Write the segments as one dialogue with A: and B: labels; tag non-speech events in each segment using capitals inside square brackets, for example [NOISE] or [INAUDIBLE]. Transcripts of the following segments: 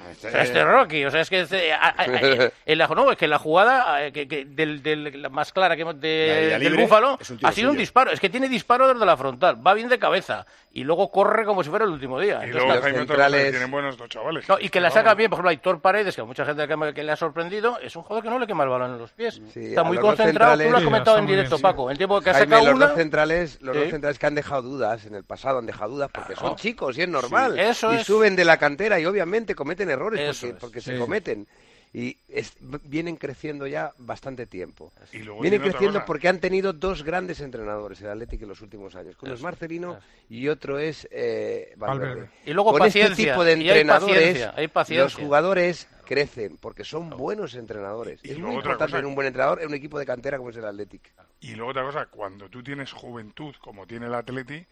A: O sea, este Rocky, o sea, es que a- a- a- [LAUGHS] en la, no, es que la jugada que, que del, del- la más clara que hemos de- del
B: libre
A: Búfalo ha sido un disparo. Es que tiene disparo desde la frontal, va bien de cabeza y luego corre como si fuera el último día.
C: Y
A: Entonces,
C: luego
D: centrales-
C: que tienen buenos dos chavales.
A: no, y que la saca bien, por ejemplo, Aitor Paredes, que a mucha gente que, que le ha sorprendido, es un jugador que no le quema el balón en los pies.
D: Sí,
A: está muy
D: los
A: concentrado, tú lo has comentado
E: Sí,
A: en directo,
E: bien, sí.
A: Paco. El tiempo que ha
D: Jaime,
A: sacado
D: los
A: una...
D: dos centrales, los dos centrales que han dejado dudas en el pasado han dejado dudas porque son chicos y es normal.
A: Sí, eso
D: y
A: es.
D: suben de la cantera y obviamente cometen errores
A: Eso
D: porque, porque
E: Sí.
D: se cometen. Y es- vienen creciendo ya bastante tiempo.
C: Y luego
D: Vienen creciendo porque han tenido dos grandes entrenadores el Atlético en los últimos años. Uno es Marcelino
A: eso.
D: y otro es eh, Valverde.
E: Valverde.
A: Y luego
D: Con
A: paciencia,
D: este tipo de
A: hay
D: entrenadores,
A: paciencia, hay
D: los jugadores crecen porque son buenos entrenadores.
C: Y
D: es muy importante
C: cosa-
D: tener un buen entrenador en un equipo de cantera como es el Atlético.
C: Y luego otra cosa, cuando tú tienes juventud como tiene el Atleti,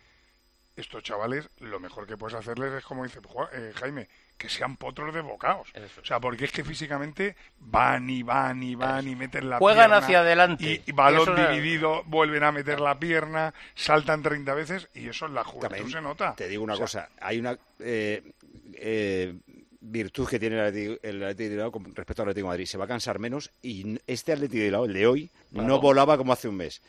C: estos chavales, lo mejor que puedes hacerles es como dice eh, Jaime, que sean potros de bocaos.
A: Eso.
C: O sea, porque es que físicamente van y van y van y meten la
A: Juegan
C: pierna,
A: hacia adelante.
C: Y, y balón
A: Eso es-
C: dividido, vuelven a meter la pierna, saltan 30 veces y eso en la juventud
B: También
C: se nota.
B: Te digo una
C: O sea,
B: cosa, hay una eh, eh, virtud que tiene el Atlético, el Atlético de Bilbao con respecto al Atlético de Madrid. Se va a cansar menos y este Atlético de Bilbao, el de hoy, no volaba como hace un mes.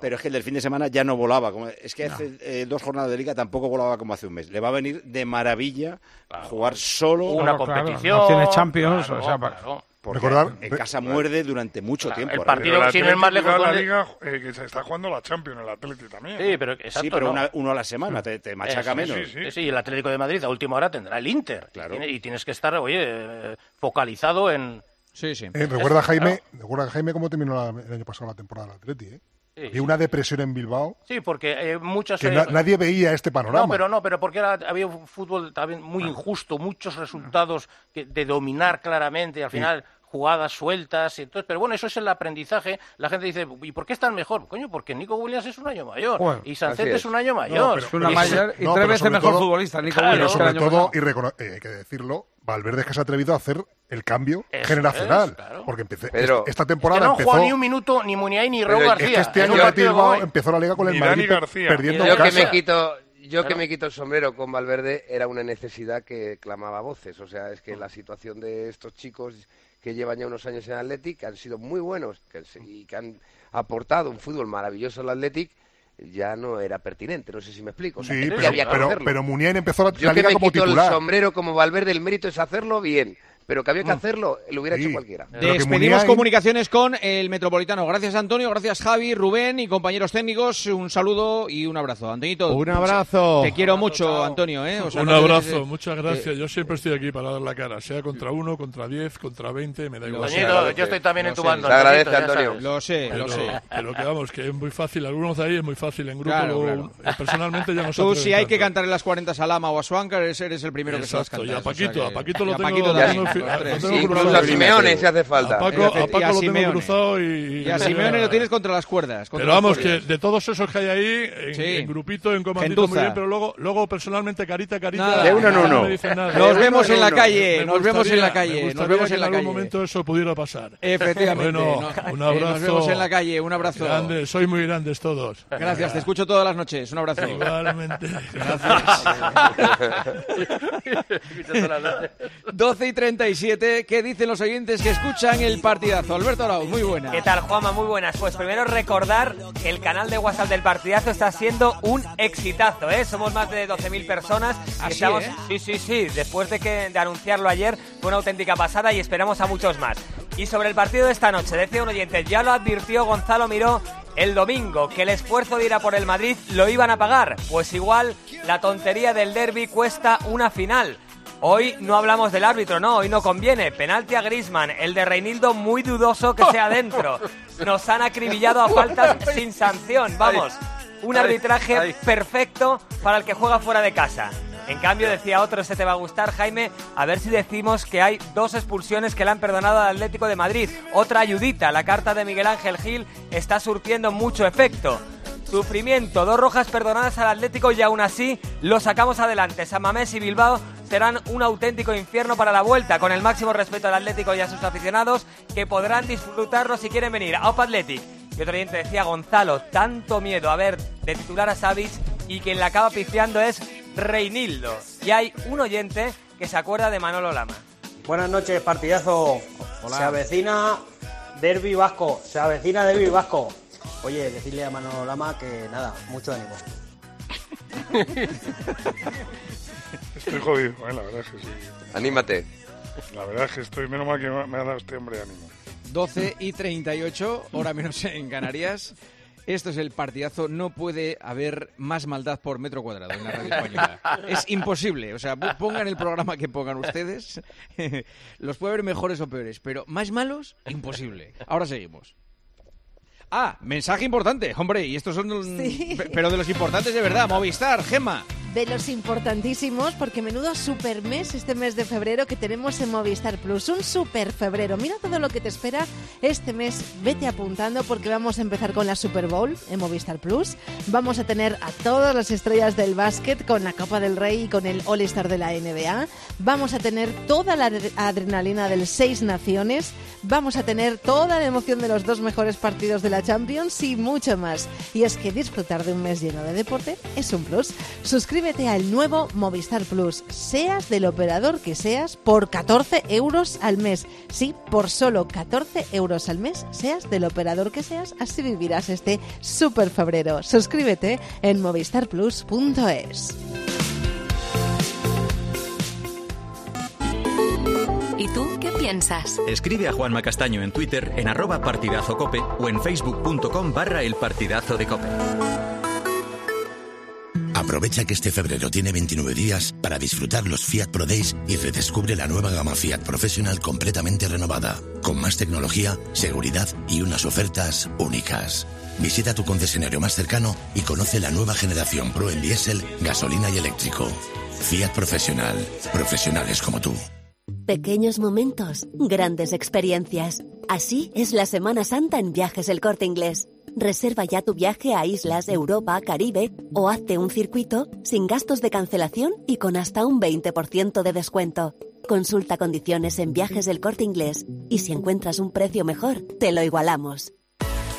B: Pero es que el del fin de semana ya no volaba. Como, es que hace eh, dos jornadas de liga tampoco volaba como hace un mes. Le va a venir de maravilla jugar solo.
A: Una
E: Claro, claro,
A: competición.
E: no tiene Champions,
A: claro,
E: o sea, pa-
A: claro.
B: Porque
F: Recordar-
B: en casa muerde durante mucho
A: Claro,
B: tiempo.
A: el
B: ¿eh?
A: partido- sin ir más lejos,
C: la
A: ¿dónde-
C: liga eh, que se está jugando la Champions, el Atleti también.
A: Sí, pero exacto,
B: sí, pero
A: ¿no?
B: una- uno a la semana te, te machaca
A: Eso,
B: menos.
C: sí, sí.
A: Sí, el Atlético de Madrid a última hora tendrá el Inter.
B: Claro.
A: Y, tiene- y tienes que estar, oye, focalizado en...
E: Sí, sí.
F: Eh, recuerda, Jaime, recuerda, Jaime, cómo terminó la- el año pasado la temporada del Atleti. ¿eh?
A: Sí,
F: Había una depresión en Bilbao
A: Sí, porque eh, muchos...
F: que
A: eh,
F: na- nadie veía este panorama.
A: No, pero no, pero porque era- había un fútbol también muy injusto, muchos resultados que- de dominar claramente, y al final jugadas sueltas, y entonces, pero bueno, eso es el aprendizaje. La gente dice, ¿y por qué están mejor? Coño, porque Nico Williams es un año mayor y Sancet es.
D: es.
A: un año mayor.
F: pero-
E: Es una
A: Y-
E: mayor y
F: no,
E: tres
F: pero
E: veces mejor
F: todo-
E: futbolista, Nico
A: Claro,
E: Williams,
F: sobre todo, y recono- eh, hay que decirlo, Valverde es que se ha atrevido a hacer el cambio
A: Eso
F: generacional.
A: es, claro.
F: Porque empecé,
D: Pedro,
F: esta-
A: que
F: temporada
A: no
F: empezó...
A: jugó ni un minuto ni Muniain ni Raúl
D: Pero es
A: García.
F: Es que este año
A: hoy.
F: empezó la liga con el Madrid
C: García.
F: perdiendo
D: Yo que me quito, yo que me quito el sombrero con Valverde era una necesidad que clamaba voces. O sea, es que la situación de estos chicos que llevan ya unos años en Athletic, que han sido muy buenos que, se- y que han aportado un fútbol maravilloso al Athletic, ya no era pertinente. No sé si me explico. O sea,
F: Sí, pero,
D: había que
F: pero, pero empezó la,
D: yo
F: la
D: que me
F: como
D: quito el sombrero como Valverde, el mérito es hacerlo bien. Pero que había que hacerlo, lo hubiera
F: Sí.
D: hecho cualquiera.
E: Despedimos comunicaciones con el Metropolitano. Gracias Antonio, gracias Javi, Rubén y compañeros técnicos. Un saludo y un abrazo. Antonito.
G: Un abrazo.
E: Te quiero mucho, Antonio. ¿eh? O sea,
H: Un
E: no
H: abrazo, muchas gracias. Yo siempre estoy aquí para dar la cara, sea contra uno, contra diez, contra veinte, me da igual.
A: Toñito, yo estoy también en tu bando.
D: Se agradece, Antonio.
E: Lo sé,
H: Pero,
E: lo sé.
H: pero que vamos, que es muy fácil. Algunos ahí es muy fácil en grupo.
E: Claro,
H: luego,
E: claro.
H: eh, personalmente ya no
E: Tú si hay que cantar en las 40 a Lama o a Suancar, eres, eres el primero que se las canta.
H: y a Paquito, a Paquito lo
E: a Paquito
H: tengo
D: incluso Simeone si hace falta.
H: A Paco,
E: Y a- y a
H: Paco lo tengo cruzado y...
E: Y a Simeone lo tienes contra las cuerdas. contra
H: Pero vamos, que de todos esos que hay ahí, en,
E: Sí.
H: en grupito, en comandito,
E: Gentuza.
H: muy bien, pero luego, luego personalmente, carita, carita,
E: Nada.
B: De uno en
H: no
B: uno.
H: nada.
E: Nos vemos en la calle, nos vemos en la calle, nos vemos en la
H: en algún
E: calle.
H: momento eso pudiera pasar.
E: Efectivamente.
H: Bueno,
E: no.
H: un abrazo.
E: nos vemos en la calle, un abrazo.
H: Grande, sois muy grandes todos.
E: Gracias, te escucho todas las noches. Un abrazo.
H: Igualmente.
E: 12 [LAUGHS] [LAUGHS] y 37, ¿qué dicen los oyentes que escuchan el partidazo? Alberto Arauz, muy buena.
I: ¿Qué tal, Juanma? Muy buenas. Pues primero recordar que el canal de WhatsApp del partidazo está siendo un exitazo, ¿eh? Somos más de 12.000 personas.
E: Así,
I: estamos...
E: ¿eh?
I: Sí, sí, sí. Después de, que, de anunciarlo ayer, fue una auténtica pasada y esperamos a muchos más. Y sobre el partido de esta noche, decía un oyente, ya lo advirtió Gonzalo Miró el domingo, que el esfuerzo de ir a por el Madrid lo iban a pagar. Pues igual, la tontería del derby cuesta una final. Hoy no hablamos del árbitro, no, hoy no conviene. Penalti a Grisman, el de Reinildo muy dudoso que sea dentro. Nos han acribillado a [LAUGHS] faltas sin sanción, vamos. Un arbitraje perfecto para el que juega fuera de casa. En cambio, decía otro, se te va a gustar, Jaime, a ver si decimos que hay dos expulsiones que le han perdonado al Atlético de Madrid. Otra ayudita, la carta de Miguel Ángel Gil está surtiendo mucho efecto. Sufrimiento, dos rojas perdonadas al Atlético y aún así lo sacamos adelante. San Mamés y Bilbao serán un auténtico infierno para la vuelta, con el máximo respeto al Atlético y a sus aficionados que podrán disfrutarlo si quieren venir. A Opa Athletic. Y otro oyente decía, Gonzalo, tanto miedo a ver de titular a Savic y quien la acaba pifiando es Reinildo. Y hay un oyente que se acuerda de Manolo Lama.
G: Buenas noches, partidazo. Se avecina Derby Vasco. Se avecina Derby Vasco. Oye, decirle a Manolo Lama que nada, mucho ánimo. [LAUGHS]
C: Estoy jodido, eh, la verdad es que sí.
D: Anímate.
C: La verdad es que estoy, menos mal que me ha dado este hombre ánimo.
E: 12 y 38, hora menos en Canarias. Esto es el partidazo. No puede haber más maldad por metro cuadrado en la radio española. Es imposible. O sea, pongan el programa que pongan ustedes. [LAUGHS] Los puede haber mejores o peores, pero más malos, imposible. Ahora seguimos. Ah, mensaje importante, hombre, y estos son...
J: Sí.
E: Pero de los importantes de verdad, Movistar, Gema.
J: De los importantísimos, porque menudo super mes este mes de febrero que tenemos en Movistar Plus. Un super febrero. Mira todo lo que te espera este mes. Vete apuntando porque vamos a empezar con la Super Bowl en Movistar Plus. Vamos a tener a todas las estrellas del básquet con la Copa del Rey y con el All-Star de la NBA. Vamos a tener toda la adre- adrenalina del Seis Naciones. Vamos a tener toda la emoción de los dos mejores partidos de la Champions y mucho más. Y es que disfrutar de un mes lleno de deporte es un plus. Suscríbete al nuevo Movistar Plus, seas del operador que seas, por 14 euros al mes. Sí, por solo 14 euros al mes, seas del operador que seas, así vivirás este super febrero. Suscríbete en movistarplus.es.
K: ¿Y tú qué piensas?
L: Escribe a Juanma Castaño en Twitter en arroba partidazo cope o en facebook.com barra el partidazo de cope.
M: Aprovecha que este febrero tiene 29 días para disfrutar los Fiat Pro Days y redescubre la nueva gama Fiat Professional completamente renovada, con más tecnología, seguridad y unas ofertas únicas. Visita tu concesionario más cercano y conoce la nueva generación Pro en diésel, gasolina y eléctrico. Fiat Professional. Profesionales como tú.
N: Pequeños momentos, grandes experiencias. Así es la Semana Santa en Viajes El Corte Inglés. Reserva ya tu viaje a islas, Europa, Caribe o hazte un circuito sin gastos de cancelación y con hasta un 20% de descuento. Consulta condiciones en Viajes El Corte Inglés y si encuentras un precio mejor, te lo igualamos.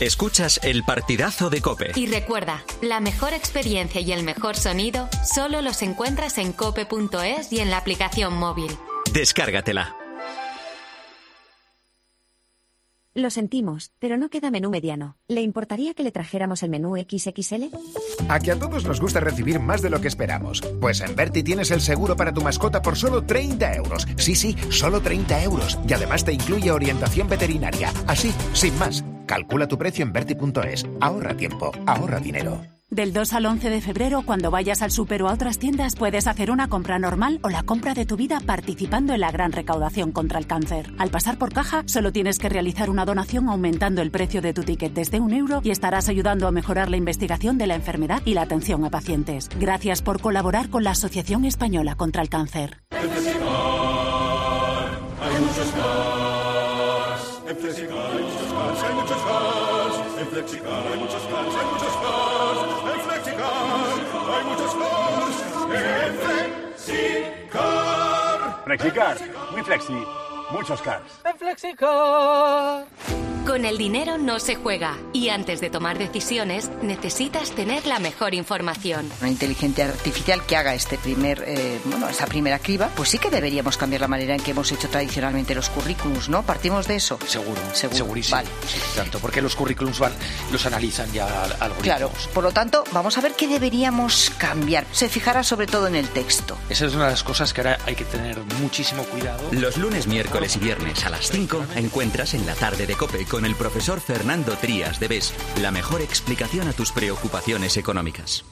L: Escuchas el partidazo de cope.
K: Y recuerda, la mejor experiencia y el mejor sonido solo los encuentras en cope.es y en la aplicación móvil.
L: Descárgatela.
O: Lo sentimos, pero no queda menú mediano. ¿Le importaría que le trajéramos el menú XXL?
P: A que a todos nos gusta recibir más de lo que esperamos. Pues en Berti tienes el seguro para tu mascota por solo 30 euros. Sí, sí, solo 30 euros. Y además te incluye orientación veterinaria. Así, sin más. Calcula tu precio en Berti.es. Ahorra tiempo, ahorra dinero.
Q: Del 2 al 11 de febrero, cuando vayas al súper o a otras tiendas, puedes hacer una compra normal o la compra de tu vida participando en la gran recaudación contra el cáncer. Al pasar por caja, solo tienes que realizar una donación aumentando el precio de tu ticket desde un euro y estarás ayudando a mejorar la investigación de la enfermedad y la atención a pacientes. Gracias por colaborar con la Asociación Española contra el Cáncer.
R: Hay muchos hay hay muchos cars. En Flexicar hay muchos cars, hay muchos cars. En Flexicar hay muchos cars. En Flexicar.
S: Flexicar, muy flexi, muchos cars.
K: En Flexicar. Con el dinero no se juega y antes de tomar decisiones necesitas tener la mejor información.
T: Una inteligencia artificial que haga este primer, eh, bueno, esa primera criba, pues sí que deberíamos cambiar la manera en que hemos hecho tradicionalmente los currículums, ¿no? Partimos de eso.
U: Seguro,
T: Seguro,
U: segurísimo.
T: vale.
U: Sí, tanto, porque los currículums van, los analizan ya al- algoritmos.
T: Claro, por lo tanto, vamos a ver qué deberíamos cambiar. Se fijará sobre todo en el texto.
U: Esa es una de las cosas que ahora hay que tener muchísimo cuidado.
L: Los lunes, miércoles y viernes a las 5 encuentras en la tarde de cope con el profesor Fernando Trías de BES la mejor explicación a tus preocupaciones económicas.